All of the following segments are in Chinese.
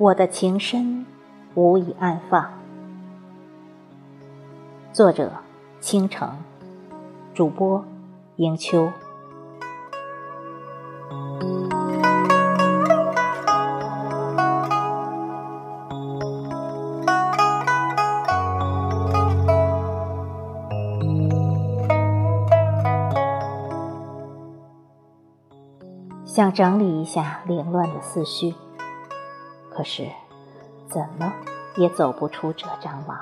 我的情深无以安放。作者：倾城，主播：迎秋。想整理一下凌乱的思绪。可是，怎么也走不出这张网，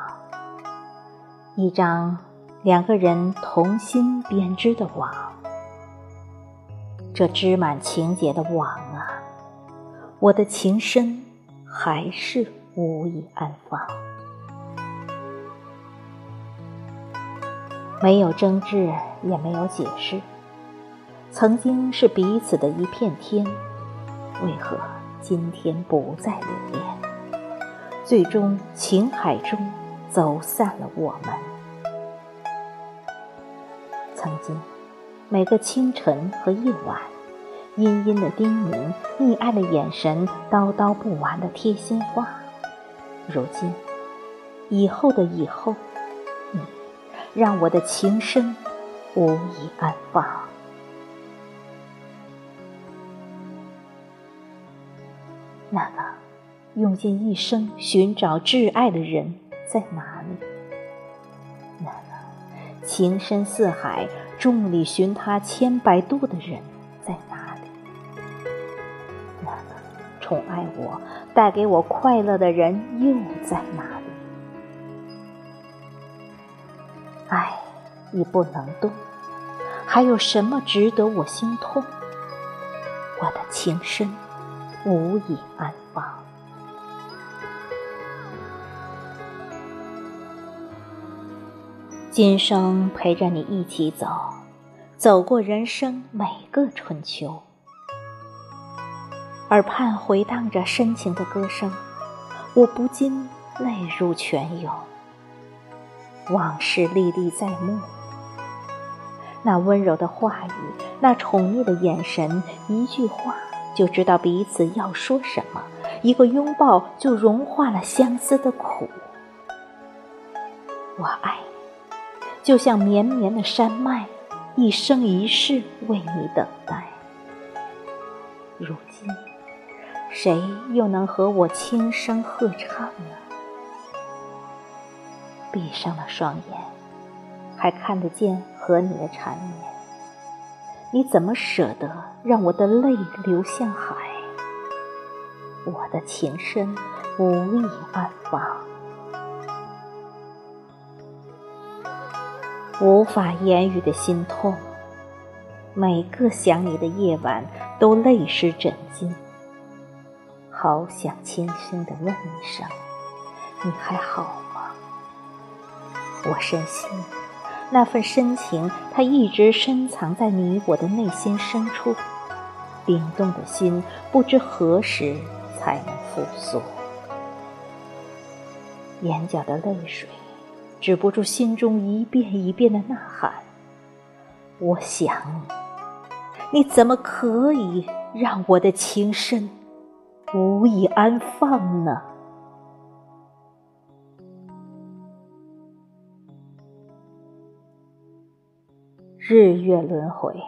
一张两个人同心编织的网。这织满情节的网啊，我的情深还是无以安放。没有争执，也没有解释。曾经是彼此的一片天，为何？今天不再留恋，最终情海中走散了我们。曾经，每个清晨和夜晚，阴阴的叮咛，溺爱的眼神，叨叨不完的贴心话。如今，以后的以后，你让我的情深无以安放。那个用尽一生寻找挚爱的人在哪里？那个情深似海、众里寻他千百度的人在哪里？那个宠爱我、带给我快乐的人又在哪里？爱已不能动，还有什么值得我心痛？我的情深。无以安放。今生陪着你一起走，走过人生每个春秋。耳畔回荡着深情的歌声，我不禁泪如泉涌。往事历历在目，那温柔的话语，那宠溺的眼神，一句话。就知道彼此要说什么，一个拥抱就融化了相思的苦。我爱你，就像绵绵的山脉，一生一世为你等待。如今，谁又能和我轻声合唱呢？闭上了双眼，还看得见和你的缠绵。你怎么舍得让我的泪流向海？我的情深无意安放，无法言语的心痛。每个想你的夜晚都泪湿枕巾，好想轻声的问一声：你还好吗？我深信。那份深情，它一直深藏在你我的内心深处。冰冻的心，不知何时才能复苏。眼角的泪水，止不住心中一遍一遍的呐喊。我想你，你怎么可以让我的情深无以安放呢？日月轮回，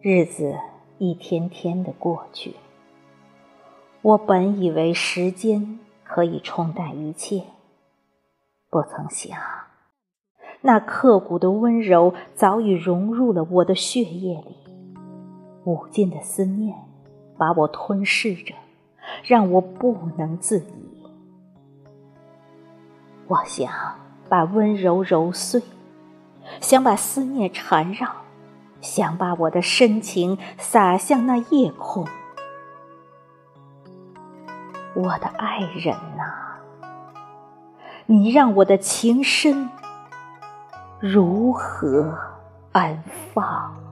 日子一天天的过去。我本以为时间可以冲淡一切，不曾想，那刻骨的温柔早已融入了我的血液里。无尽的思念把我吞噬着，让我不能自已。我想把温柔揉碎。想把思念缠绕，想把我的深情洒向那夜空。我的爱人呐，你让我的情深如何安放？